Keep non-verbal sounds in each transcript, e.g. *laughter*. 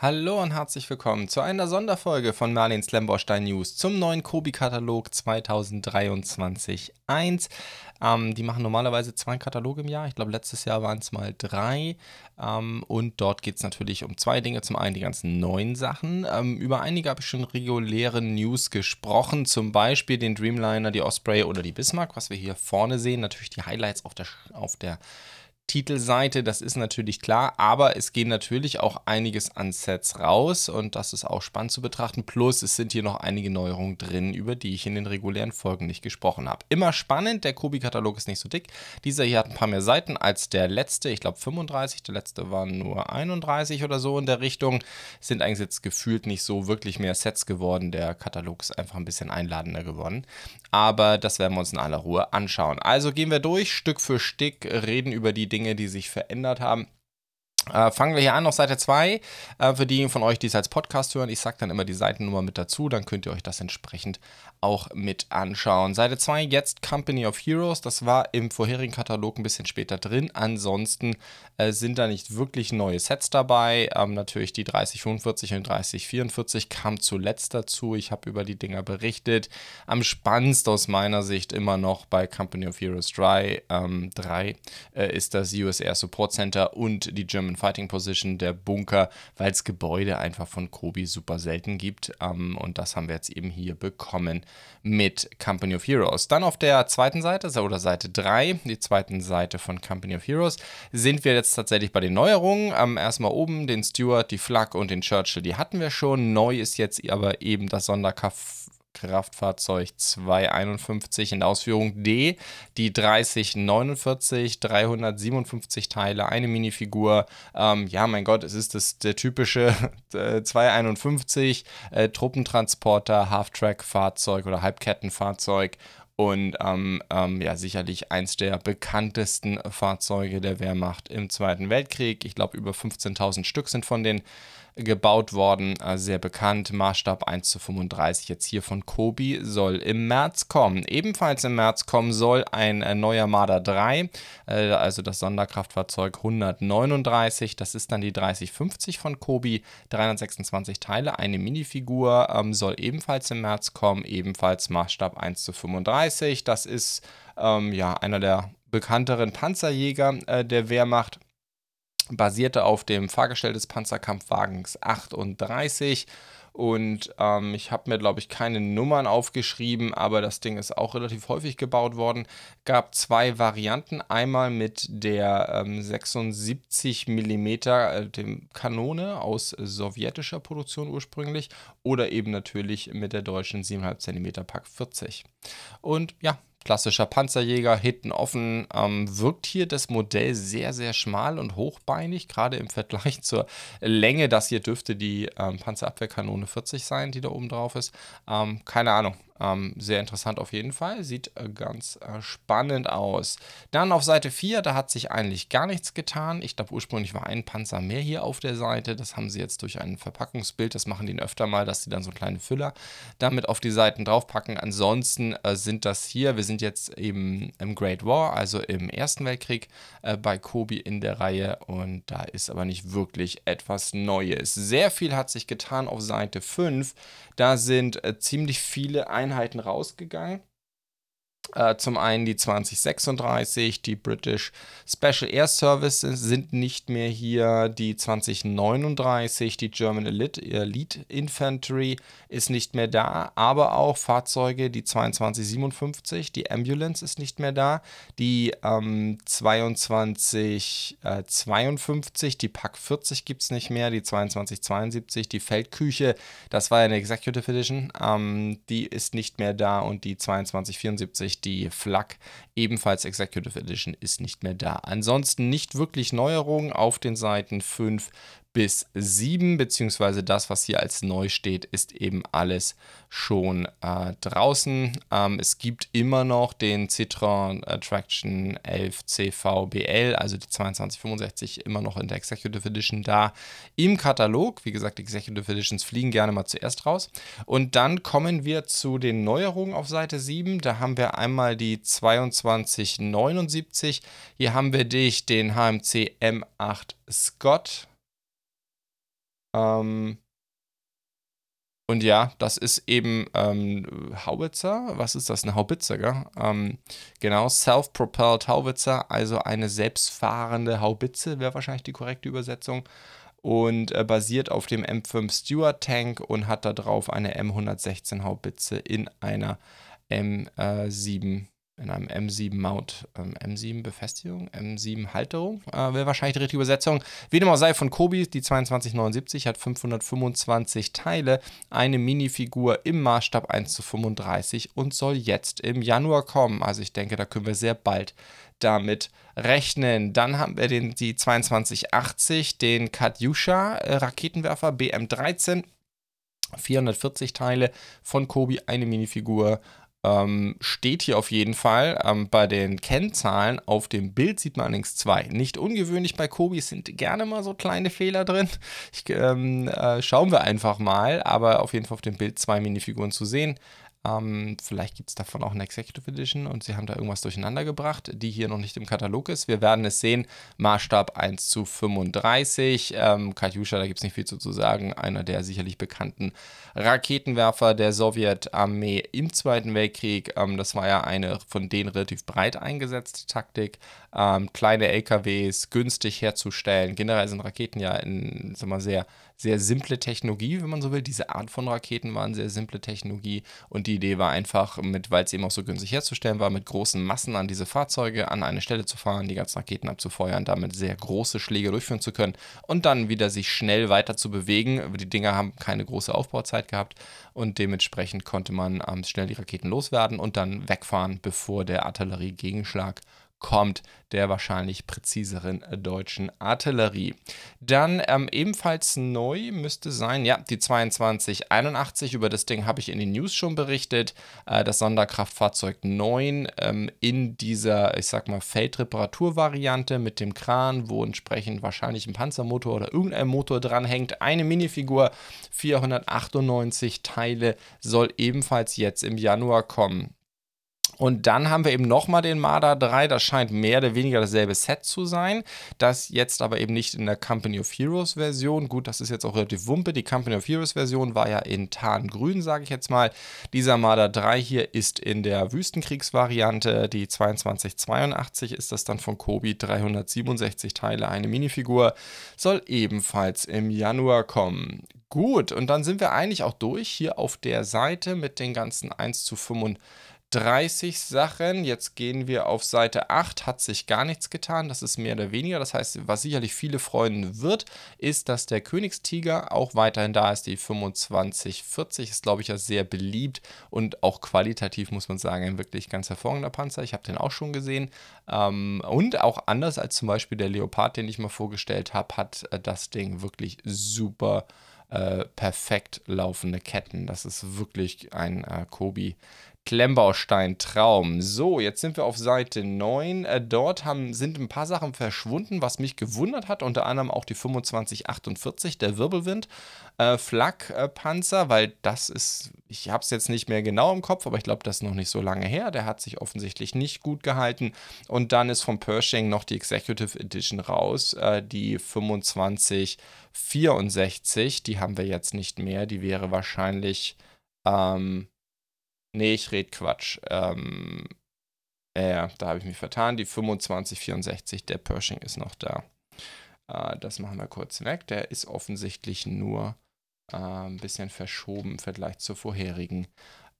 Hallo und herzlich willkommen zu einer Sonderfolge von Marlins Slamborstein News zum neuen Kobi-Katalog 2023-1. Ähm, die machen normalerweise zwei Kataloge im Jahr. Ich glaube, letztes Jahr waren es mal drei. Ähm, und dort geht es natürlich um zwei Dinge. Zum einen die ganzen neuen Sachen. Ähm, über einige habe ich schon reguläre News gesprochen. Zum Beispiel den Dreamliner, die Osprey oder die Bismarck, was wir hier vorne sehen. Natürlich die Highlights auf der, auf der Titelseite, das ist natürlich klar, aber es gehen natürlich auch einiges an Sets raus und das ist auch spannend zu betrachten. Plus es sind hier noch einige Neuerungen drin, über die ich in den regulären Folgen nicht gesprochen habe. Immer spannend, der Kobi-Katalog ist nicht so dick. Dieser hier hat ein paar mehr Seiten als der letzte, ich glaube 35, der letzte waren nur 31 oder so in der Richtung. Sind eigentlich jetzt gefühlt nicht so wirklich mehr Sets geworden. Der Katalog ist einfach ein bisschen einladender geworden. Aber das werden wir uns in aller Ruhe anschauen. Also gehen wir durch, Stück für Stück, reden über die Dinge, Dinge, die sich verändert haben. Äh, fangen wir hier an auf Seite 2. Äh, für diejenigen von euch, die es als Podcast hören, ich sage dann immer die Seitennummer mit dazu, dann könnt ihr euch das entsprechend auch mit anschauen. Seite 2, jetzt Company of Heroes. Das war im vorherigen Katalog ein bisschen später drin. Ansonsten äh, sind da nicht wirklich neue Sets dabei. Ähm, natürlich die 3045 und 3044 kam zuletzt dazu. Ich habe über die Dinger berichtet. Am spannendsten aus meiner Sicht immer noch bei Company of Heroes 3, ähm, 3 äh, ist das US Air Support Center und die German Fighting Position, der Bunker, weil es Gebäude einfach von Kobi super selten gibt. Ähm, und das haben wir jetzt eben hier bekommen mit Company of Heroes. Dann auf der zweiten Seite oder Seite 3, die zweiten Seite von Company of Heroes, sind wir jetzt tatsächlich bei den Neuerungen. Ähm, erstmal oben den Stewart, die Flak und den Churchill, die hatten wir schon. Neu ist jetzt aber eben das Sonderkraft Kraftfahrzeug 251 in Ausführung D, die 3049, 357 Teile, eine Minifigur. Ähm, ja, mein Gott, es ist das, der typische *laughs* äh, 251 äh, Truppentransporter, Half-Track-Fahrzeug oder Halbkettenfahrzeug und ähm, ähm, ja, sicherlich eins der bekanntesten Fahrzeuge der Wehrmacht im Zweiten Weltkrieg. Ich glaube, über 15.000 Stück sind von den gebaut worden, äh, sehr bekannt. Maßstab 1 zu 35 jetzt hier von Kobi soll im März kommen. Ebenfalls im März kommen soll ein äh, neuer Marder 3, äh, also das Sonderkraftfahrzeug 139. Das ist dann die 3050 von Kobi, 326 Teile, eine Minifigur ähm, soll ebenfalls im März kommen, ebenfalls Maßstab 1 zu 35. Das ist ähm, ja einer der bekannteren Panzerjäger äh, der Wehrmacht. Basierte auf dem Fahrgestell des Panzerkampfwagens 38 und ähm, ich habe mir, glaube ich, keine Nummern aufgeschrieben, aber das Ding ist auch relativ häufig gebaut worden. Gab zwei Varianten. Einmal mit der ähm, 76 mm äh, dem Kanone aus sowjetischer Produktion ursprünglich oder eben natürlich mit der deutschen 7,5 cm Pack 40. Und ja, klassischer Panzerjäger, hinten offen, ähm, wirkt hier das Modell sehr, sehr schmal und hochbeinig, gerade im Vergleich *laughs* zur Länge. Das hier dürfte die ähm, Panzerabwehrkanone 40 sein, die da oben drauf ist. Ähm, keine Ahnung, ähm, sehr interessant auf jeden Fall. Sieht äh, ganz äh, spannend aus. Dann auf Seite 4, da hat sich eigentlich gar nichts getan. Ich glaube, ursprünglich war ein Panzer mehr hier auf der Seite. Das haben sie jetzt durch ein Verpackungsbild, das machen die öfter mal, dass sie dann so kleine Füller damit auf die Seiten draufpacken. Ansonsten äh, sind das hier, wir sind jetzt eben im Great War, also im Ersten Weltkrieg äh, bei Kobi in der Reihe. Und da ist aber nicht wirklich etwas Neues. Sehr viel hat sich getan auf Seite 5. Da sind äh, ziemlich viele Einheiten Einheiten rausgegangen. Äh, zum einen die 2036, die British Special Air Services sind nicht mehr hier, die 2039, die German Elite, Elite Infantry ist nicht mehr da, aber auch Fahrzeuge, die 2257, die Ambulance ist nicht mehr da, die ähm, 2252, die Pack 40 gibt es nicht mehr, die 2272, die Feldküche, das war ja eine Executive Edition, ähm, die ist nicht mehr da und die 2274, die Flak, ebenfalls Executive Edition, ist nicht mehr da. Ansonsten nicht wirklich Neuerungen auf den Seiten 5 bis 7, beziehungsweise das, was hier als neu steht, ist eben alles schon äh, draußen. Ähm, es gibt immer noch den Citroën Attraction 11 CVBL, also die 2265, immer noch in der Executive Edition da im Katalog. Wie gesagt, Executive Editions fliegen gerne mal zuerst raus. Und dann kommen wir zu den Neuerungen auf Seite 7. Da haben wir einmal die 2279. Hier haben wir dich, den HMC M8 Scott Ähm, und ja, das ist eben ähm, Howitzer. Was ist das? Eine Haubitze, gell? Ähm, genau, Self-Propelled Howitzer, also eine selbstfahrende Haubitze wäre wahrscheinlich die korrekte Übersetzung. Und äh, basiert auf dem M5 Stewart Tank und hat da drauf eine M116 Haubitze in einer M7 in einem M7-Mount, ähm, M7-Befestigung, M7-Halterung, äh, wäre wahrscheinlich die richtige Übersetzung. Wie dem auch sei, von Kobi, die 2279 hat 525 Teile, eine Minifigur im Maßstab 1 zu 35 und soll jetzt im Januar kommen. Also ich denke, da können wir sehr bald damit rechnen. Dann haben wir den, die 2280, den Katyusha äh, Raketenwerfer BM13. 440 Teile von Kobi, eine Minifigur, ähm, steht hier auf jeden Fall. Ähm, bei den Kennzahlen auf dem Bild sieht man allerdings zwei. Nicht ungewöhnlich bei Kobi sind gerne mal so kleine Fehler drin. Ich, ähm, äh, schauen wir einfach mal, aber auf jeden Fall auf dem Bild zwei Minifiguren zu sehen. Ähm, vielleicht gibt es davon auch eine Executive Edition und sie haben da irgendwas durcheinander gebracht, die hier noch nicht im Katalog ist. Wir werden es sehen. Maßstab 1 zu 35. Ähm, Katjuscha, da gibt es nicht viel zu, sagen. Einer der sicherlich bekannten Raketenwerfer der Sowjetarmee im Zweiten Weltkrieg. Ähm, das war ja eine von denen relativ breit eingesetzte Taktik. Ähm, kleine LKWs günstig herzustellen. Generell sind Raketen ja in, sag mal, sehr sehr simple Technologie, wenn man so will. Diese Art von Raketen waren sehr simple Technologie und die Idee war einfach, mit, weil es eben auch so günstig herzustellen war, mit großen Massen an diese Fahrzeuge an eine Stelle zu fahren, die ganzen Raketen abzufeuern, damit sehr große Schläge durchführen zu können und dann wieder sich schnell weiter zu bewegen. Die Dinger haben keine große Aufbauzeit gehabt und dementsprechend konnte man ähm, schnell die Raketen loswerden und dann wegfahren, bevor der Artilleriegegenschlag kommt der wahrscheinlich präziseren deutschen Artillerie. Dann ähm, ebenfalls neu müsste sein, ja, die 2281. Über das Ding habe ich in den News schon berichtet. Äh, das Sonderkraftfahrzeug 9 ähm, in dieser, ich sag mal, Feldreparaturvariante mit dem Kran, wo entsprechend wahrscheinlich ein Panzermotor oder irgendein Motor dranhängt. Eine Minifigur, 498 Teile, soll ebenfalls jetzt im Januar kommen. Und dann haben wir eben nochmal den Marder 3. Das scheint mehr oder weniger dasselbe Set zu sein. Das jetzt aber eben nicht in der Company of Heroes Version. Gut, das ist jetzt auch relativ wumpe. Die Company of Heroes Version war ja in Tarngrün, sage ich jetzt mal. Dieser Marder 3 hier ist in der Wüstenkriegsvariante. Die 2282 ist das dann von Kobi. 367 Teile, eine Minifigur. Soll ebenfalls im Januar kommen. Gut, und dann sind wir eigentlich auch durch hier auf der Seite mit den ganzen 1 zu 35 30 Sachen. Jetzt gehen wir auf Seite 8, hat sich gar nichts getan. Das ist mehr oder weniger. Das heißt, was sicherlich viele freuen wird, ist, dass der Königstiger auch weiterhin da ist. Die 2540 ist, glaube ich, ja sehr beliebt und auch qualitativ, muss man sagen, ein wirklich ganz hervorragender Panzer. Ich habe den auch schon gesehen. Ähm, und auch anders als zum Beispiel der Leopard, den ich mal vorgestellt habe, hat äh, das Ding wirklich super. Äh, perfekt laufende Ketten. Das ist wirklich ein äh, Kobi Klemmbaustein-Traum. So, jetzt sind wir auf Seite 9. Äh, dort haben, sind ein paar Sachen verschwunden, was mich gewundert hat. Unter anderem auch die 2548, der Wirbelwind. Äh, Flak-Panzer, weil das ist, ich habe es jetzt nicht mehr genau im Kopf, aber ich glaube, das ist noch nicht so lange her. Der hat sich offensichtlich nicht gut gehalten. Und dann ist von Pershing noch die Executive Edition raus, äh, die 2564. Die haben wir jetzt nicht mehr. Die wäre wahrscheinlich. Ähm, Nee, ich rede Quatsch. Ähm, ja, da habe ich mich vertan. Die 2564, der Pershing ist noch da. Äh, das machen wir kurz weg. Der ist offensichtlich nur äh, ein bisschen verschoben im Vergleich zur vorherigen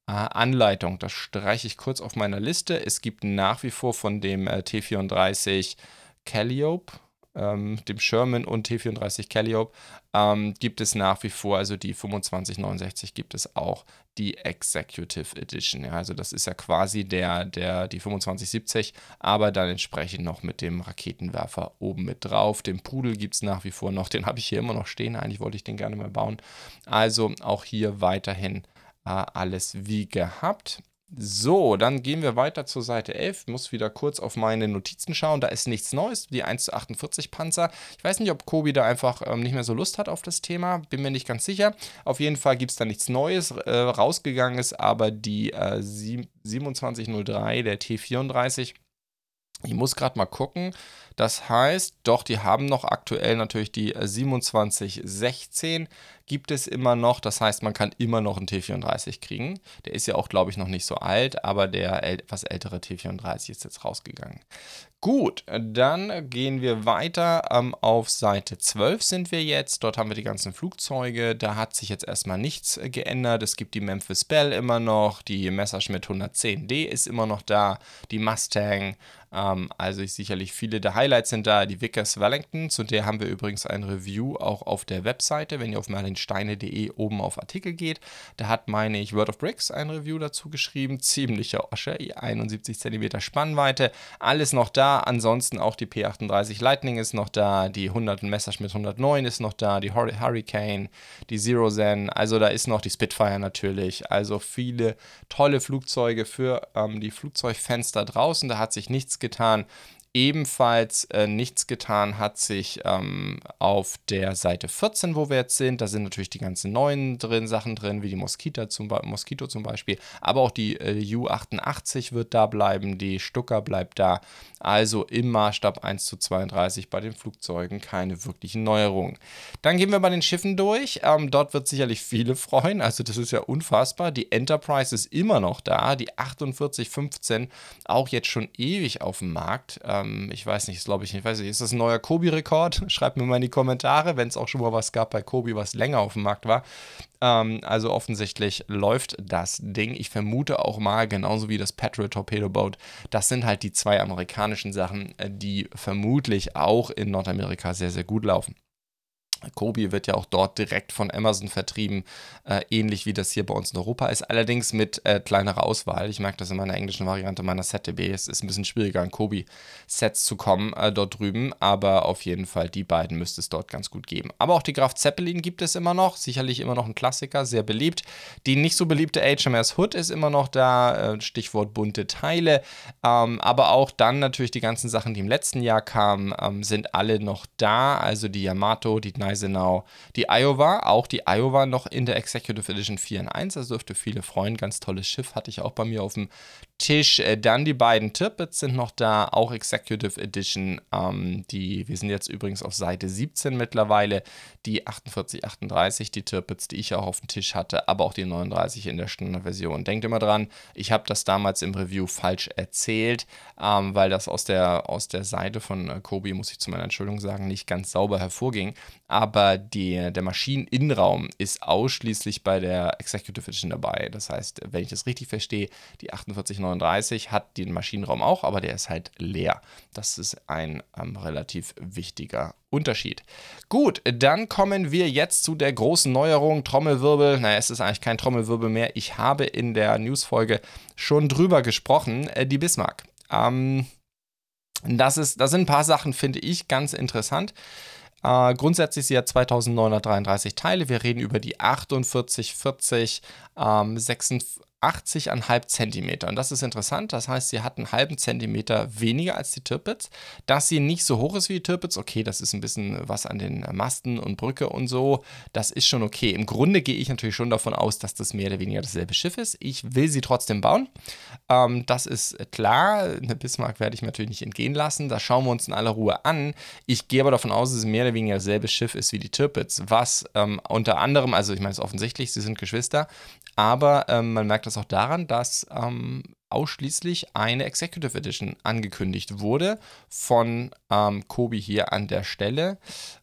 äh, Anleitung. Das streiche ich kurz auf meiner Liste. Es gibt nach wie vor von dem äh, T34 Calliope ähm, dem Sherman und T34 Calliope, ähm, gibt es nach wie vor, also die 2569 gibt es auch die Executive Edition. Ja, also das ist ja quasi der, der, die 2570, aber dann entsprechend noch mit dem Raketenwerfer oben mit drauf. Den Pudel gibt es nach wie vor noch, *laughs* den habe ich hier immer noch stehen. Eigentlich wollte ich den gerne mal bauen. Also auch hier weiterhin äh, alles wie gehabt. So, dann gehen wir weiter zur Seite 11. Ich muss wieder kurz auf meine Notizen schauen. Da ist nichts Neues. Die 1 zu 48 Panzer. Ich weiß nicht, ob Kobi da einfach ähm, nicht mehr so Lust hat auf das Thema. Bin mir nicht ganz sicher. Auf jeden Fall gibt es da nichts Neues. Äh, rausgegangen ist aber die äh, 2703, der T34 Ich muss gerade mal gucken. Das heißt, doch, die haben noch aktuell natürlich die 2716 gibt es immer noch. Das heißt, man kann immer noch einen T34 kriegen. Der ist ja auch, glaube ich, noch nicht so alt, aber der etwas ältere T34 ist jetzt rausgegangen. Gut, dann gehen wir weiter. Ähm, auf Seite 12 sind wir jetzt. Dort haben wir die ganzen Flugzeuge. Da hat sich jetzt erstmal nichts äh, geändert. Es gibt die Memphis Bell immer noch. Die Messerschmitt 110D ist immer noch da. Die Mustang. Ähm, also sicherlich viele der Highlights sind da. Die Vickers Wellington, zu der haben wir übrigens ein Review auch auf der Webseite. Wenn ihr auf merlinsteine.de oben auf Artikel geht, da hat, meine ich, World of Bricks ein Review dazu geschrieben. Ziemlicher Osche, 71 cm Spannweite. Alles noch da Ansonsten auch die P38 Lightning ist noch da, die 100 Messerschmitt 109 ist noch da, die Hurricane, die Zero Zen, also da ist noch die Spitfire natürlich. Also viele tolle Flugzeuge für ähm, die Flugzeugfans da draußen. Da hat sich nichts getan ebenfalls äh, nichts getan hat sich ähm, auf der Seite 14, wo wir jetzt sind. Da sind natürlich die ganzen neuen drin, Sachen drin, wie die Mosquito zum, Mosquito zum Beispiel. Aber auch die äh, U88 wird da bleiben, die Stucker bleibt da. Also im Maßstab 1 zu 32 bei den Flugzeugen keine wirklichen Neuerungen. Dann gehen wir bei den Schiffen durch. Ähm, dort wird sicherlich viele freuen. Also das ist ja unfassbar. Die Enterprise ist immer noch da. Die 4815 auch jetzt schon ewig auf dem Markt. Ähm, ähm, ich weiß nicht, glaube ich nicht, weiß nicht, ist das ein neuer Kobi-Rekord? *laughs* Schreibt mir mal in die Kommentare, wenn es auch schon mal was gab bei Kobi, was länger auf dem Markt war. Ähm, also offensichtlich läuft das Ding. Ich vermute auch mal, genauso wie das Patriot Torpedo Boat, das sind halt die zwei amerikanischen Sachen, äh, die vermutlich auch in Nordamerika sehr, sehr gut laufen. Kobi wird ja auch dort direkt von Amazon vertrieben, äh, ähnlich wie das hier bei uns in Europa ist, allerdings mit äh, kleinerer Auswahl. Ich merke das in meiner englischen Variante meiner ZDB. Es ist ein bisschen schwieriger, an Kobi-Sets zu kommen äh, dort drüben, aber auf jeden Fall die beiden müsste es dort ganz gut geben. Aber auch die Graf Zeppelin gibt es immer noch, sicherlich immer noch ein Klassiker, sehr beliebt. Die nicht so beliebte HMS Hood ist immer noch da, äh, Stichwort bunte Teile, ähm, aber auch dann natürlich die ganzen Sachen, die im letzten Jahr kamen, ähm, sind alle noch da, also die Yamato, die Gneisenau. Die Iowa, auch die Iowa noch in der Executive Edition 4 in 1, also dürfte viele freuen. Ganz tolles Schiff hatte ich auch bei mir auf dem Tisch. Äh, dann die beiden Tirpitz sind noch da, auch Executive Edition. Ähm, die, wir sind jetzt übrigens auf Seite 17 mittlerweile. Die 4838, die Tirpitz, die ich auch auf dem Tisch hatte, aber auch die 39 in der Standardversion. Denkt immer dran, ich habe das damals im Review falsch erzählt, ähm, weil das aus der, aus der Seite von äh, Kobi, muss ich zu meiner Entschuldigung sagen, nicht ganz sauber hervorging. Die, der Maschineninnenraum ist ausschließlich bei der Executive Edition dabei. Das heißt, wenn ich das richtig verstehe, die 4839 39 hat den Maschinenraum auch, aber der ist halt leer. Das ist ein ähm, relativ wichtiger Unterschied. Gut, dann kommen wir jetzt zu der großen Neuerung. Trommelwirbel. Naja, es ist eigentlich kein Trommelwirbel mehr. Ich habe in der Newsfolge schon drüber gesprochen. Äh, die Bismarck. Ähm, das, ist, das sind ein paar Sachen, finde ich, ganz interessant. Äh, grundsätzlich sie hat 2933 Teile. Wir reden über die 4840 ähm, 56, 80,5 Zentimeter. Und das ist interessant. Das heißt, sie hat einen halben Zentimeter weniger als die Tirpitz. Dass sie nicht so hoch ist wie die Tirpitz, okay, das ist ein bisschen was an den Masten und Brücke und so. Das ist schon okay. Im Grunde gehe ich natürlich schon davon aus, dass das mehr oder weniger dasselbe Schiff ist. Ich will sie trotzdem bauen. Ähm, das ist klar. Eine Bismarck werde ich mir natürlich nicht entgehen lassen. Das schauen wir uns in aller Ruhe an. Ich gehe aber davon aus, dass es mehr oder weniger dasselbe Schiff ist wie die Tirpitz. Was ähm, unter anderem, also ich meine es offensichtlich, sie sind Geschwister, aber ähm, man merkt das auch daran, dass ähm, ausschließlich eine Executive Edition angekündigt wurde von ähm, Kobi hier an der Stelle.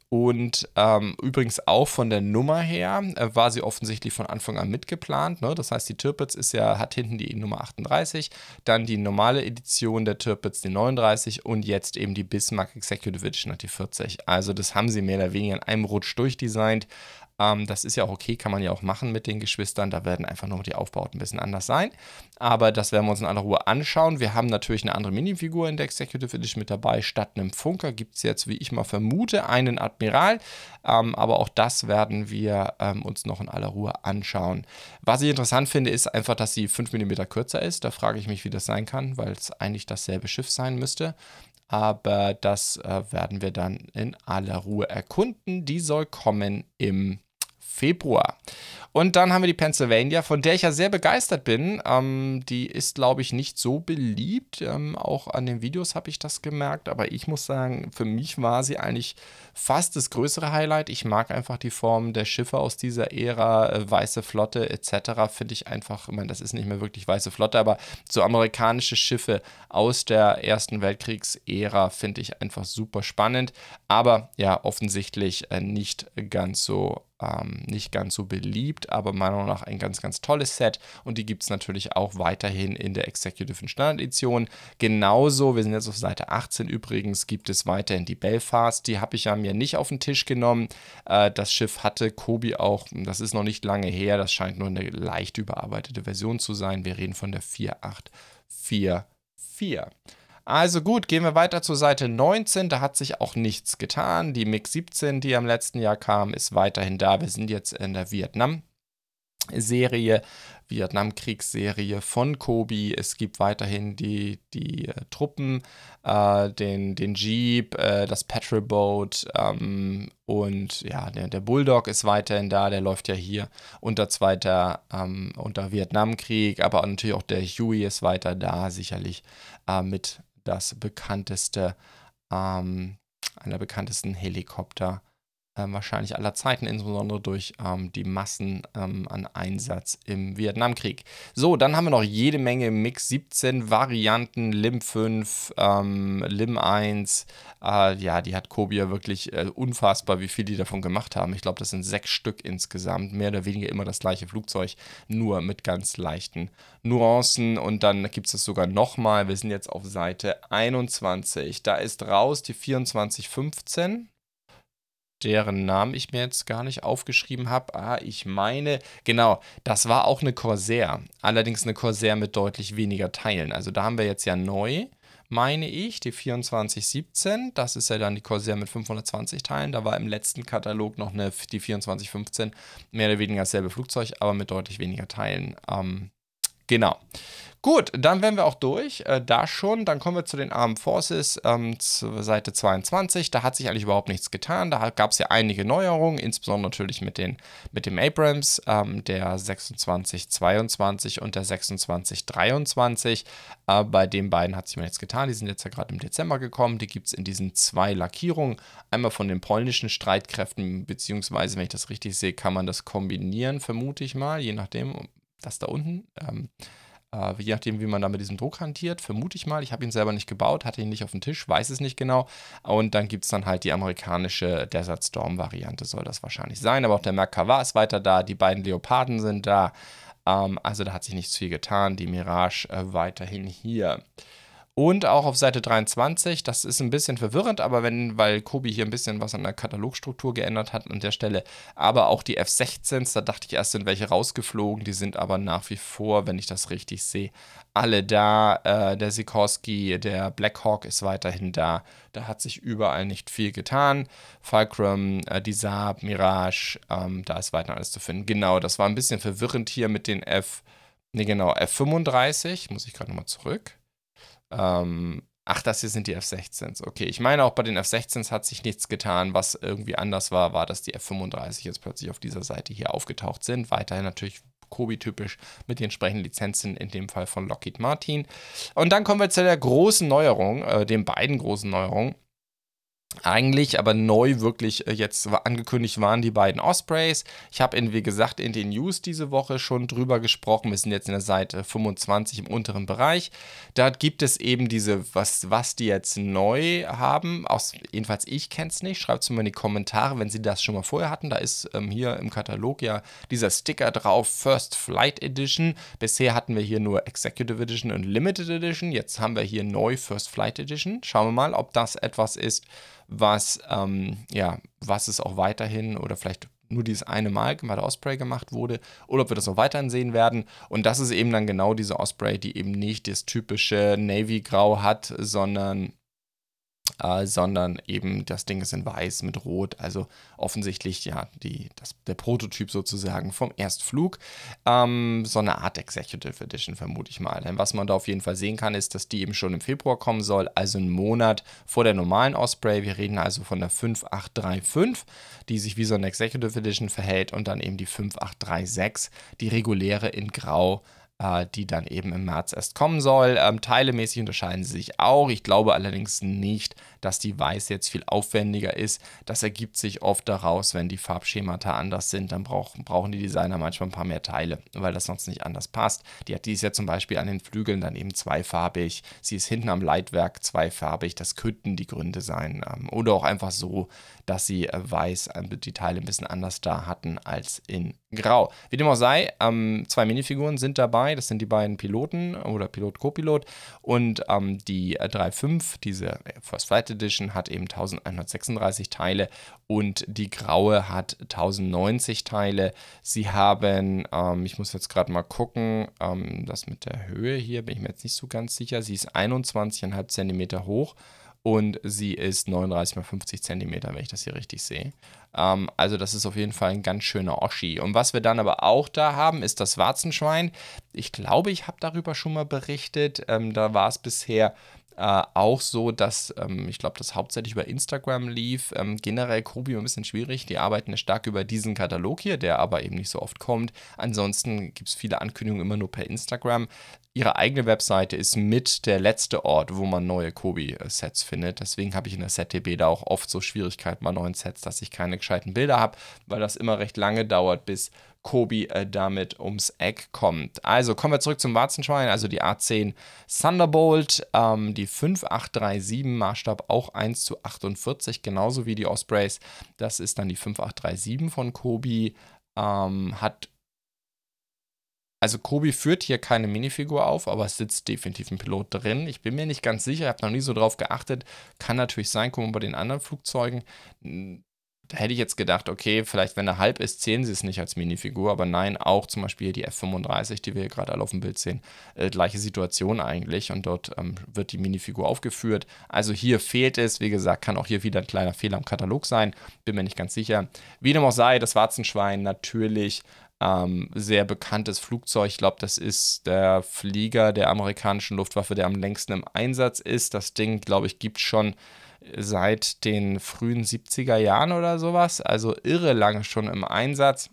Und ähm, übrigens auch von der Nummer her äh, war sie offensichtlich von Anfang an mitgeplant. Ne? Das heißt, die Tirpitz ist ja, hat hinten die Nummer 38, dann die normale Edition der Tirpitz die 39 und jetzt eben die Bismarck Executive Edition hat die 40. Also das haben sie mehr oder weniger in einem Rutsch durchdesignt. Ähm, das ist ja auch okay, kann man ja auch machen mit den Geschwistern. Da werden einfach nur die Aufbauten ein bisschen anders sein. Aber das werden wir uns in aller Ruhe anschauen. Wir haben natürlich eine andere Minifigur in der Executive Edition mit dabei. Statt einem Funker gibt es jetzt, wie ich mal vermute, einen Admiral. Ähm, aber auch das werden wir ähm, uns noch in aller Ruhe anschauen. Was ich interessant finde, ist einfach, dass sie 5 mm kürzer ist. Da frage ich mich, wie das sein kann, weil es eigentlich dasselbe Schiff sein müsste aber das äh, werden wir dann in aller Ruhe erkunden. Die soll kommen im Februar. Und dann haben wir die Pennsylvania, von der ich ja sehr begeistert bin. Ähm, die ist, glaube ich, nicht so beliebt. Ähm, auch an den Videos habe ich das gemerkt. Aber ich muss sagen, für mich war sie eigentlich fast das größere Highlight. Ich mag einfach die Form der Schiffe aus dieser Ära, äh, weiße Flotte etc. Finde ich einfach, ich meine, das ist nicht mehr wirklich weiße Flotte, aber so amerikanische Schiffe aus der Ersten Weltkriegsära finde ich einfach super spannend. Aber ja, offensichtlich äh, nicht ganz so ähm, nicht ganz so beliebt, aber meiner Meinung nach ein ganz, ganz tolles Set und die gibt es natürlich auch weiterhin in der Executive Standard Edition. Genauso, wir sind jetzt auf Seite 18 übrigens, gibt es weiterhin die Belfast, die habe ich ja mir nicht auf den Tisch genommen. Äh, das Schiff hatte Kobi auch, das ist noch nicht lange her, das scheint nur eine leicht überarbeitete Version zu sein. Wir reden von der 4844. Also gut, gehen wir weiter zur Seite 19. Da hat sich auch nichts getan. Die MiG 17, die am letzten Jahr kam, ist weiterhin da. Wir sind jetzt in der Vietnam. Serie, Vietnamkriegsserie von Kobi. Es gibt weiterhin die, die äh, Truppen, äh, den, den Jeep, äh, das Petrol Boat ähm, und ja, der, der Bulldog ist weiterhin da. Der läuft ja hier unter Zweiter, ähm, unter Vietnamkrieg, aber natürlich auch der Huey ist weiter da, sicherlich äh, mit das bekannteste, ähm, einer bekanntesten Helikopter äh, wahrscheinlich aller Zeiten, insbesondere durch ähm, die Massen ähm, an Einsatz im Vietnamkrieg. So, dann haben wir noch jede Menge Mix 17 Varianten, Lim 5, ähm, Lim 1. Äh, ja, die hat Kobia wirklich äh, unfassbar, wie viel die davon gemacht haben. Ich glaube, das sind sechs Stück insgesamt, mehr oder weniger immer das gleiche Flugzeug, nur mit ganz leichten Nuancen. Und dann gibt es das sogar nochmal. Wir sind jetzt auf Seite 21. Da ist raus die 2415 deren Namen ich mir jetzt gar nicht aufgeschrieben habe. Ah, ich meine, genau, das war auch eine Corsair. Allerdings eine Corsair mit deutlich weniger Teilen. Also da haben wir jetzt ja neu, meine ich, die 2417. Das ist ja dann die Corsair mit 520 Teilen. Da war im letzten Katalog noch eine, die 2415, mehr oder weniger dasselbe Flugzeug, aber mit deutlich weniger Teilen. Ähm, genau. Gut, dann wären wir auch durch. Äh, da schon. Dann kommen wir zu den Armed Forces, ähm, Seite 22. Da hat sich eigentlich überhaupt nichts getan. Da gab es ja einige Neuerungen, insbesondere natürlich mit, den, mit dem Abrams, ähm, der 2622 und der 2623. Äh, bei den beiden hat sich nichts getan. Die sind jetzt ja gerade im Dezember gekommen. Die gibt es in diesen zwei Lackierungen. Einmal von den polnischen Streitkräften, beziehungsweise, wenn ich das richtig sehe, kann man das kombinieren, vermute ich mal, je nachdem, das da unten. Ähm, äh, je nachdem, wie man da mit diesem Druck hantiert, vermute ich mal. Ich habe ihn selber nicht gebaut, hatte ihn nicht auf dem Tisch, weiß es nicht genau. Und dann gibt es dann halt die amerikanische Desert Storm-Variante, soll das wahrscheinlich sein. Aber auch der Merkava ist weiter da, die beiden Leoparden sind da. Ähm, also da hat sich nichts viel getan. Die Mirage äh, weiterhin hier. Und auch auf Seite 23, das ist ein bisschen verwirrend, aber wenn, weil Kobi hier ein bisschen was an der Katalogstruktur geändert hat an der Stelle, aber auch die F-16s, da dachte ich erst, sind welche rausgeflogen, die sind aber nach wie vor, wenn ich das richtig sehe, alle da. Äh, der Sikorsky, der Blackhawk ist weiterhin da. Da hat sich überall nicht viel getan. Fulcrum, äh, die Saab, Mirage, ähm, da ist weiter alles zu finden. Genau, das war ein bisschen verwirrend hier mit den F, ne genau, F-35, muss ich gerade nochmal zurück. Ähm, ach, das hier sind die F-16s. Okay, ich meine auch bei den F-16s hat sich nichts getan. Was irgendwie anders war, war, dass die F-35 jetzt plötzlich auf dieser Seite hier aufgetaucht sind. Weiterhin natürlich Kobi-typisch mit den entsprechenden Lizenzen, in dem Fall von Lockheed Martin. Und dann kommen wir zu der großen Neuerung, äh, den beiden großen Neuerungen eigentlich aber neu wirklich äh, jetzt angekündigt waren die beiden Ospreys. Ich habe, wie gesagt, in den News diese Woche schon drüber gesprochen. Wir sind jetzt in der Seite 25 im unteren Bereich. Da gibt es eben diese, was, was die jetzt neu haben. Aus, jedenfalls ich kenne es nicht. Schreibt es mir in die Kommentare, wenn Sie das schon mal vorher hatten. Da ist ähm, hier im Katalog ja dieser Sticker drauf, First Flight Edition. Bisher hatten wir hier nur Executive Edition und Limited Edition. Jetzt haben wir hier neu First Flight Edition. Schauen wir mal, ob das etwas ist, was, ähm, ja, was es auch weiterhin oder vielleicht nur dieses eine Mal bei der Osprey gemacht wurde oder ob wir das auch weiterhin sehen werden. Und das ist eben dann genau diese Osprey, die eben nicht das typische Navy-Grau hat, sondern äh, sondern eben das Ding ist in weiß mit rot, also offensichtlich ja die, das, der Prototyp sozusagen vom Erstflug. Ähm, so eine Art Executive Edition vermute ich mal. Denn was man da auf jeden Fall sehen kann, ist, dass die eben schon im Februar kommen soll, also einen Monat vor der normalen Osprey. Wir reden also von der 5835, die sich wie so eine Executive Edition verhält und dann eben die 5836, die reguläre in Grau äh, die dann eben im März erst kommen soll. Ähm, teilemäßig unterscheiden sie sich auch. Ich glaube allerdings nicht, dass die Weiß jetzt viel aufwendiger ist. Das ergibt sich oft daraus, wenn die Farbschemata anders sind, dann brauch, brauchen die Designer manchmal ein paar mehr Teile, weil das sonst nicht anders passt. Die hat dies ja zum Beispiel an den Flügeln dann eben zweifarbig. Sie ist hinten am Leitwerk zweifarbig. Das könnten die Gründe sein. Ähm, oder auch einfach so, dass sie äh, weiß äh, die Teile ein bisschen anders da hatten als in Grau. Wie dem auch sei, ähm, zwei Minifiguren sind dabei. Das sind die beiden Piloten oder Pilot-Copilot und ähm, die 3.5, äh, diese First Flight Edition, hat eben 1136 Teile und die graue hat 1090 Teile. Sie haben, ähm, ich muss jetzt gerade mal gucken, ähm, das mit der Höhe hier bin ich mir jetzt nicht so ganz sicher. Sie ist 21,5 cm hoch und sie ist 39 x 50 cm, wenn ich das hier richtig sehe. Ähm, also das ist auf jeden Fall ein ganz schöner Oschi. Und was wir dann aber auch da haben, ist das Warzenschwein. Ich glaube, ich habe darüber schon mal berichtet. Ähm, da war es bisher äh, auch so, dass ähm, ich glaube, das hauptsächlich über Instagram lief. Ähm, generell Kobi ein bisschen schwierig. Die arbeiten stark über diesen Katalog hier, der aber eben nicht so oft kommt. Ansonsten gibt es viele Ankündigungen immer nur per Instagram. Ihre eigene Webseite ist mit der letzte Ort, wo man neue Kobi-Sets findet. Deswegen habe ich in der SetDB da auch oft so Schwierigkeiten bei neuen Sets, dass ich keine gescheiten Bilder habe, weil das immer recht lange dauert, bis Kobi äh, damit ums Eck kommt. Also kommen wir zurück zum Warzenschwein, also die A10 Thunderbolt, ähm, die 5837 Maßstab auch 1 zu 48, genauso wie die Ospreys. Das ist dann die 5837 von Kobi, ähm, hat also Kobi führt hier keine Minifigur auf, aber es sitzt definitiv ein Pilot drin. Ich bin mir nicht ganz sicher, ich habe noch nie so drauf geachtet. Kann natürlich sein, gucken bei den anderen Flugzeugen da hätte ich jetzt gedacht, okay, vielleicht wenn er halb ist, zählen sie es nicht als Minifigur, aber nein, auch zum Beispiel die F35, die wir hier gerade alle auf dem Bild sehen, äh, gleiche Situation eigentlich und dort ähm, wird die Minifigur aufgeführt. Also hier fehlt es, wie gesagt, kann auch hier wieder ein kleiner Fehler im Katalog sein, bin mir nicht ganz sicher. Wie dem auch sei, das Warzenschwein natürlich ähm, sehr bekanntes Flugzeug. Ich glaube, das ist der Flieger der amerikanischen Luftwaffe, der am längsten im Einsatz ist. Das Ding, glaube ich, gibt schon seit den frühen 70er Jahren oder sowas, also irre lange schon im Einsatz.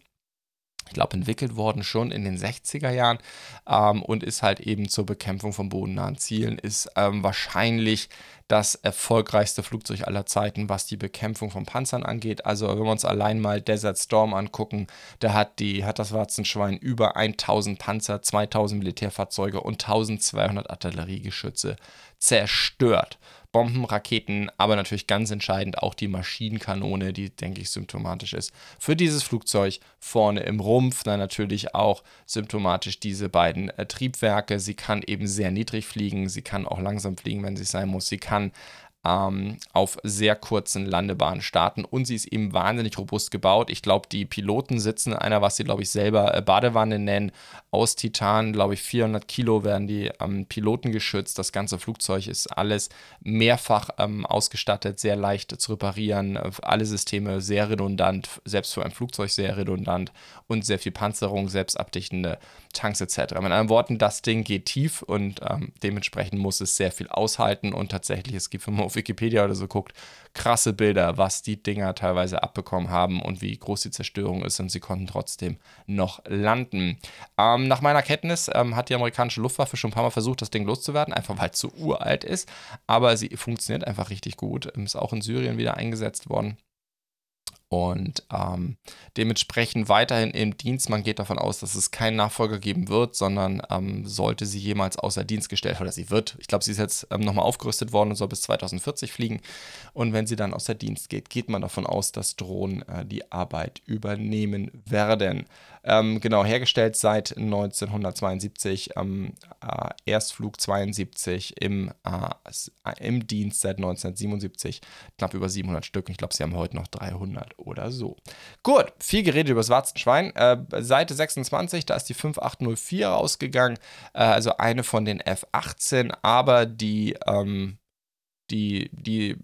Ich glaube, entwickelt worden schon in den 60er Jahren ähm, und ist halt eben zur Bekämpfung von bodennahen Zielen, ist ähm, wahrscheinlich das erfolgreichste Flugzeug aller Zeiten, was die Bekämpfung von Panzern angeht. Also wenn wir uns allein mal Desert Storm angucken, da hat, die, hat das Warzenschwein über 1000 Panzer, 2000 Militärfahrzeuge und 1200 Artilleriegeschütze zerstört. Bomben, Raketen, aber natürlich ganz entscheidend auch die Maschinenkanone, die, denke ich, symptomatisch ist für dieses Flugzeug. Vorne im Rumpf dann natürlich auch symptomatisch diese beiden äh, Triebwerke. Sie kann eben sehr niedrig fliegen, sie kann auch langsam fliegen, wenn sie sein muss. Sie kann ähm, auf sehr kurzen Landebahnen starten und sie ist eben wahnsinnig robust gebaut. Ich glaube, die Piloten sitzen in einer, was sie, glaube ich, selber äh, Badewanne nennen, aus Titan, glaube ich, 400 Kilo werden die ähm, Piloten geschützt. Das ganze Flugzeug ist alles mehrfach ähm, ausgestattet, sehr leicht zu reparieren, alle Systeme sehr redundant, selbst für ein Flugzeug sehr redundant und sehr viel Panzerung, selbstabdichtende Tanks etc. Mit anderen Worten, das Ding geht tief und ähm, dementsprechend muss es sehr viel aushalten und tatsächlich, es gibt, wenn man auf Wikipedia oder so guckt, krasse Bilder, was die Dinger teilweise abbekommen haben und wie groß die Zerstörung ist und sie konnten trotzdem noch landen. Ähm, nach meiner Kenntnis ähm, hat die amerikanische Luftwaffe schon ein paar Mal versucht, das Ding loszuwerden, einfach weil es zu uralt ist, aber sie funktioniert einfach richtig gut, ist auch in Syrien wieder eingesetzt worden und ähm, dementsprechend weiterhin im Dienst. Man geht davon aus, dass es keinen Nachfolger geben wird, sondern ähm, sollte sie jemals außer Dienst gestellt oder sie wird. Ich glaube, sie ist jetzt ähm, nochmal aufgerüstet worden und soll bis 2040 fliegen. Und wenn sie dann außer Dienst geht, geht man davon aus, dass Drohnen äh, die Arbeit übernehmen werden. Ähm, genau, hergestellt seit 1972, ähm, äh, Erstflug 72, im, äh, im Dienst seit 1977, knapp über 700 Stück. Ich glaube, sie haben heute noch 300 oder so. Gut, viel geredet über das Warzenschwein. Äh, Seite 26, da ist die 5804 rausgegangen, äh, also eine von den F18, aber die ähm, die, die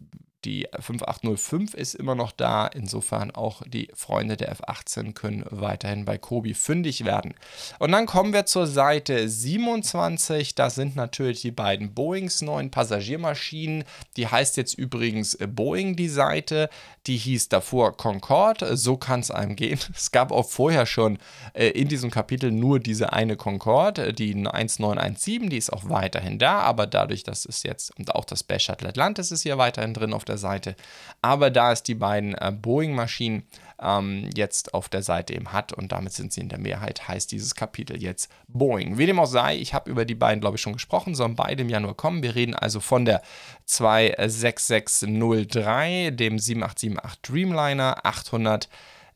die 5805 ist immer noch da. Insofern auch die Freunde der F18 können weiterhin bei Kobi fündig werden. Und dann kommen wir zur Seite 27. Da sind natürlich die beiden Boeings neuen Passagiermaschinen. Die heißt jetzt übrigens Boeing, die Seite. Die hieß davor Concorde. So kann es einem gehen. *laughs* Es gab auch vorher schon äh, in diesem Kapitel nur diese eine Concorde, die 1917. Die ist auch weiterhin da. Aber dadurch, dass es jetzt, und auch das Space Shuttle Atlantis ist hier weiterhin drin auf der Seite. Aber da es die beiden äh, Boeing-Maschinen ähm, jetzt auf der Seite eben hat und damit sind sie in der Mehrheit, heißt dieses Kapitel jetzt Boeing. Wie dem auch sei, ich habe über die beiden, glaube ich, schon gesprochen, sollen beide im Januar kommen. Wir reden also von der 26603, dem 7878 Dreamliner 800.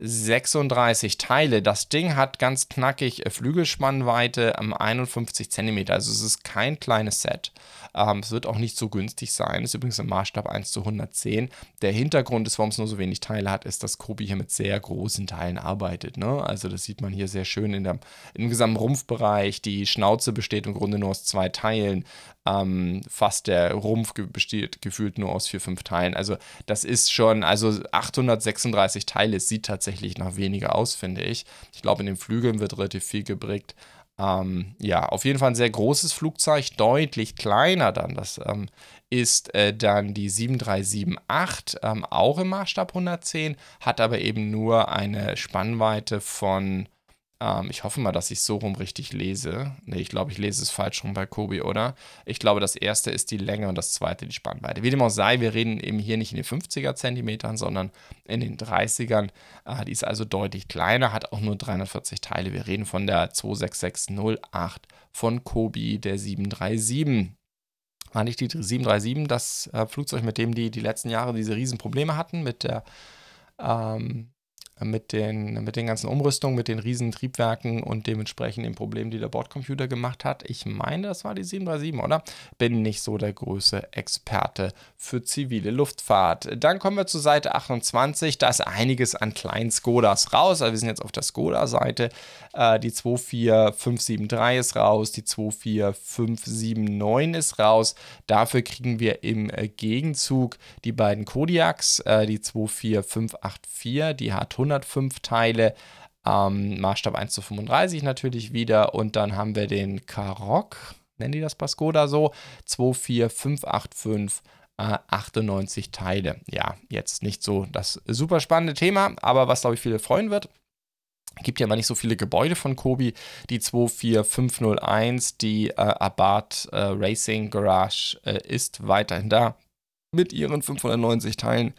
36 Teile. Das Ding hat ganz knackig Flügelspannweite am 51 cm. Also es ist kein kleines Set. Ähm, es wird auch nicht so günstig sein. Ist übrigens im Maßstab 1 zu 110. Der Hintergrund ist, warum es nur so wenig Teile hat, ist, dass Kobi hier mit sehr großen Teilen arbeitet. Ne? Also das sieht man hier sehr schön in der, im gesamten Rumpfbereich. Die Schnauze besteht im Grunde nur aus zwei Teilen. Ähm, fast der Rumpf besteht gefühlt nur aus vier, fünf Teilen. Also das ist schon, also 836 Teile, es sieht tatsächlich noch weniger aus, finde ich. Ich glaube, in den Flügeln wird relativ viel gebrickt. Ähm, ja, auf jeden Fall ein sehr großes Flugzeug, deutlich kleiner dann. Das ähm, ist äh, dann die 7378, ähm, auch im Maßstab 110, hat aber eben nur eine Spannweite von ähm, ich hoffe mal, dass ich es so rum richtig lese. Ne, ich glaube, ich lese es falsch rum bei Kobi, oder? Ich glaube, das erste ist die Länge und das zweite die Spannweite. Wie dem auch sei, wir reden eben hier nicht in den 50er Zentimetern, sondern in den 30ern. Äh, die ist also deutlich kleiner, hat auch nur 340 Teile. Wir reden von der 26608 von Kobi, der 737 war nicht die 737 das äh, Flugzeug, mit dem die die letzten Jahre diese Riesenprobleme hatten, mit der ähm, mit den, mit den ganzen Umrüstungen, mit den riesen Triebwerken und dementsprechend den Problemen, die der Bordcomputer gemacht hat. Ich meine, das war die 737, oder? Bin nicht so der große Experte für zivile Luftfahrt. Dann kommen wir zur Seite 28. Da ist einiges an kleinen Skodas raus. Also wir sind jetzt auf der Skoda-Seite. Äh, die 24573 ist raus, die 24579 ist raus. Dafür kriegen wir im äh, Gegenzug die beiden Kodiaks, äh, die 24584, die hat 105 Teile. Ähm, Maßstab 1 zu 35 natürlich wieder. Und dann haben wir den Karok, nennen die das bei Skoda so, 24585. 98 Teile. Ja, jetzt nicht so das super spannende Thema, aber was glaube ich viele freuen wird. Gibt ja mal nicht so viele Gebäude von Kobi. Die 24501, die äh, Abarth äh, Racing Garage äh, ist weiterhin da mit ihren 590 Teilen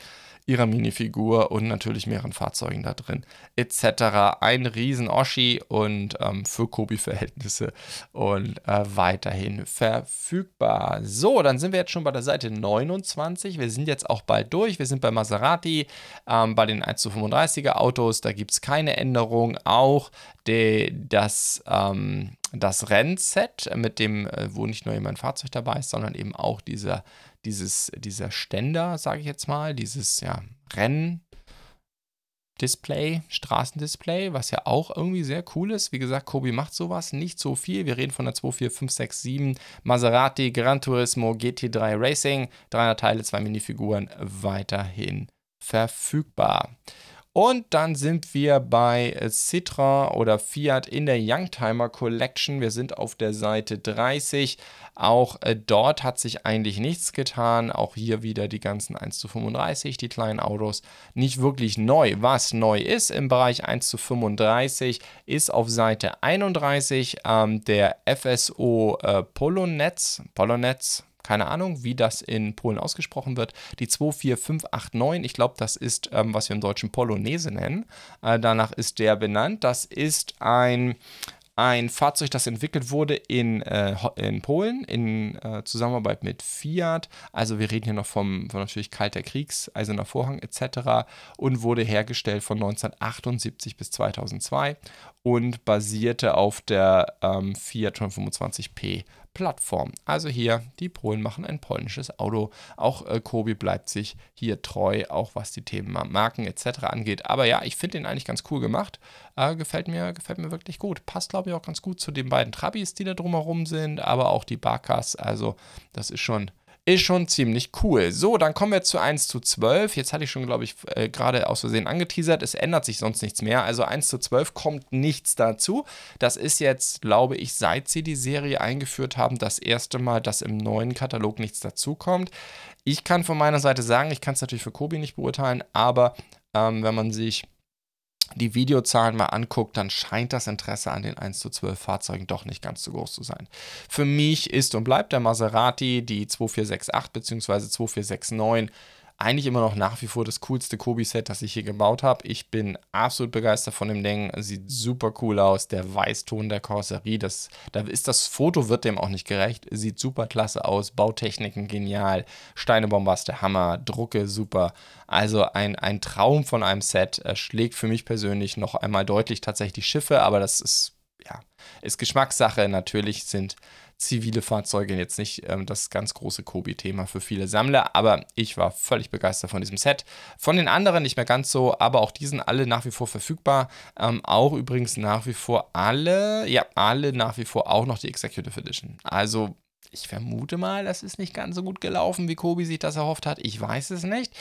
ihrer Minifigur und natürlich mehreren Fahrzeugen da drin, etc. Ein riesen Oschi und ähm, für Kobi-Verhältnisse und äh, weiterhin verfügbar. So, dann sind wir jetzt schon bei der Seite 29. Wir sind jetzt auch bald durch. Wir sind bei Maserati, ähm, bei den 1 zu 35er Autos. Da gibt es keine Änderung. Auch de, das, ähm, das Rennset, mit dem, äh, wo nicht nur jemand Fahrzeug dabei ist, sondern eben auch dieser dieses, dieser Ständer, sage ich jetzt mal, dieses ja, Renndisplay, Straßendisplay, was ja auch irgendwie sehr cool ist. Wie gesagt, Kobi macht sowas nicht so viel. Wir reden von der 24567 Maserati Gran Turismo GT3 Racing. 300 Teile, zwei Minifiguren weiterhin verfügbar. Und dann sind wir bei Citroën oder Fiat in der Youngtimer Collection. Wir sind auf der Seite 30. Auch äh, dort hat sich eigentlich nichts getan. Auch hier wieder die ganzen 1 zu 35, die kleinen Autos. Nicht wirklich neu. Was neu ist im Bereich 1 zu 35, ist auf Seite 31 ähm, der FSO äh, Polonetz. Polonetz keine Ahnung, wie das in Polen ausgesprochen wird. Die 24589, ich glaube, das ist, ähm, was wir im Deutschen Polonaise nennen. Äh, danach ist der benannt. Das ist ein ein Fahrzeug, das entwickelt wurde in, äh, in Polen in äh, Zusammenarbeit mit Fiat. Also wir reden hier noch vom, von natürlich Kalter Kriegs, Eiserner Vorhang etc. und wurde hergestellt von 1978 bis 2002 und basierte auf der ähm, Fiat 125p Plattform. Also hier, die Polen machen ein polnisches Auto. Auch äh, Kobi bleibt sich hier treu, auch was die Themen Marken etc. angeht. Aber ja, ich finde den eigentlich ganz cool gemacht. Äh, gefällt, mir, gefällt mir wirklich gut. Passt, glaube ich, auch ganz gut zu den beiden Trabis, die da drumherum sind, aber auch die Barkas. Also das ist schon ist schon ziemlich cool. So, dann kommen wir zu 1 zu 12. Jetzt hatte ich schon, glaube ich, äh, gerade aus Versehen angeteasert. Es ändert sich sonst nichts mehr. Also 1 zu 12 kommt nichts dazu. Das ist jetzt, glaube ich, seit sie die Serie eingeführt haben, das erste Mal, dass im neuen Katalog nichts dazukommt. Ich kann von meiner Seite sagen, ich kann es natürlich für Kobi nicht beurteilen, aber ähm, wenn man sich die Videozahlen mal anguckt, dann scheint das Interesse an den 1 zu 12 Fahrzeugen doch nicht ganz so groß zu sein. Für mich ist und bleibt der Maserati die 2468 bzw. 2469 eigentlich immer noch nach wie vor das coolste Kobi-Set, das ich hier gebaut habe. Ich bin absolut begeistert von dem Ding. Sieht super cool aus. Der Weißton der Karosserie, das, da ist das Foto, wird dem auch nicht gerecht. Sieht super klasse aus. Bautechniken genial. Steinebombast der Hammer. Drucke super. Also ein, ein Traum von einem Set. Schlägt für mich persönlich noch einmal deutlich tatsächlich die Schiffe, aber das ist, ja, ist Geschmackssache. Natürlich sind zivile Fahrzeuge jetzt nicht ähm, das ganz große Kobi-Thema für viele Sammler, aber ich war völlig begeistert von diesem Set. Von den anderen nicht mehr ganz so, aber auch die sind alle nach wie vor verfügbar. Ähm, auch übrigens nach wie vor alle, ja, alle nach wie vor auch noch die Executive Edition. Also ich vermute mal, das ist nicht ganz so gut gelaufen, wie Kobi sich das erhofft hat. Ich weiß es nicht.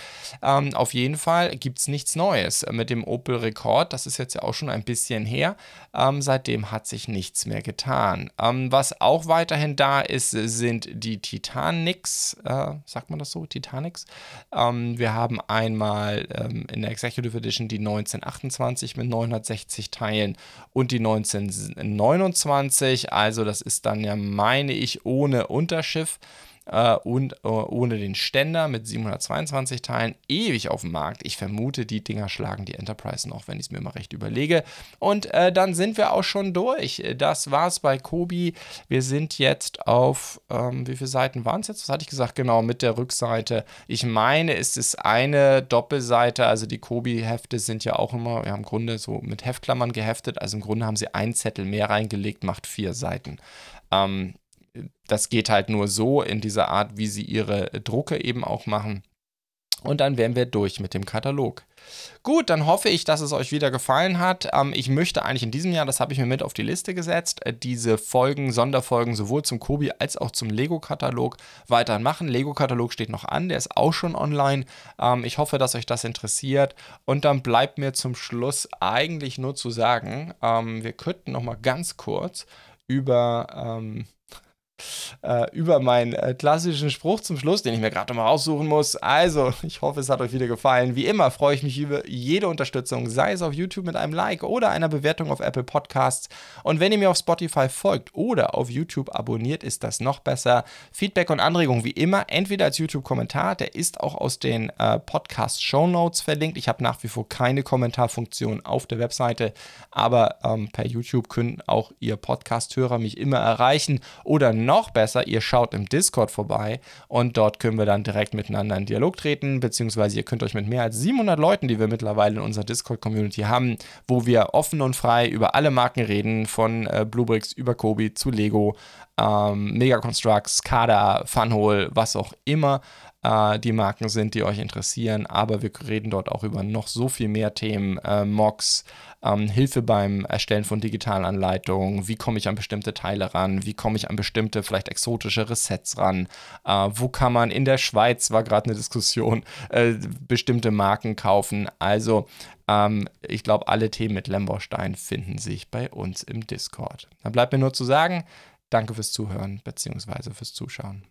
Ähm, auf jeden Fall gibt es nichts Neues mit dem Opel Rekord. Das ist jetzt ja auch schon ein bisschen her. Ähm, seitdem hat sich nichts mehr getan. Ähm, was auch weiterhin da ist, sind die Titanics. Äh, sagt man das so? Titanics. Ähm, wir haben einmal ähm, in der Executive Edition die 1928 mit 960 Teilen und die 1929. Also das ist dann ja, meine ich, ohne Unterschiff äh, und äh, ohne den Ständer mit 722 Teilen ewig auf dem Markt. Ich vermute, die Dinger schlagen die Enterprise noch, wenn ich es mir mal recht überlege. Und äh, dann sind wir auch schon durch. Das war's bei Kobi. Wir sind jetzt auf, ähm, wie viele Seiten waren es jetzt? Was hatte ich gesagt? Genau, mit der Rückseite. Ich meine, es ist eine Doppelseite. Also die Kobi-Hefte sind ja auch immer, wir haben im Grunde so mit Heftklammern geheftet. Also im Grunde haben sie einen Zettel mehr reingelegt, macht vier Seiten. Ähm, das geht halt nur so in dieser Art, wie sie ihre Drucke eben auch machen. Und dann wären wir durch mit dem Katalog. Gut, dann hoffe ich, dass es euch wieder gefallen hat. Ähm, ich möchte eigentlich in diesem Jahr, das habe ich mir mit auf die Liste gesetzt, äh, diese Folgen, Sonderfolgen sowohl zum Kobi als auch zum Lego-Katalog weiterhin machen. Lego-Katalog steht noch an, der ist auch schon online. Ähm, ich hoffe, dass euch das interessiert. Und dann bleibt mir zum Schluss eigentlich nur zu sagen, ähm, wir könnten noch mal ganz kurz über ähm, äh, über meinen äh, klassischen Spruch zum Schluss, den ich mir gerade nochmal raussuchen muss. Also, *laughs* ich hoffe, es hat euch wieder gefallen. Wie immer freue ich mich über jede Unterstützung, sei es auf YouTube mit einem Like oder einer Bewertung auf Apple Podcasts. Und wenn ihr mir auf Spotify folgt oder auf YouTube abonniert, ist das noch besser. Feedback und Anregungen wie immer, entweder als YouTube-Kommentar, der ist auch aus den äh, Podcast-Show Notes verlinkt. Ich habe nach wie vor keine Kommentarfunktion auf der Webseite, aber ähm, per YouTube können auch ihr Podcast-Hörer mich immer erreichen oder noch noch besser, ihr schaut im Discord vorbei und dort können wir dann direkt miteinander in Dialog treten, beziehungsweise ihr könnt euch mit mehr als 700 Leuten, die wir mittlerweile in unserer Discord-Community haben, wo wir offen und frei über alle Marken reden, von äh, Bluebricks über Kobi zu Lego, ähm, Mega Constructs, Kada, Funhole, was auch immer äh, die Marken sind, die euch interessieren. Aber wir reden dort auch über noch so viel mehr Themen, äh, Mocks, ähm, Hilfe beim Erstellen von digitalen Anleitungen, wie komme ich an bestimmte Teile ran, wie komme ich an bestimmte, vielleicht exotische Resets ran, äh, wo kann man in der Schweiz, war gerade eine Diskussion, äh, bestimmte Marken kaufen. Also ähm, ich glaube, alle Themen mit Lemborstein finden sich bei uns im Discord. Dann bleibt mir nur zu sagen, danke fürs Zuhören bzw. fürs Zuschauen.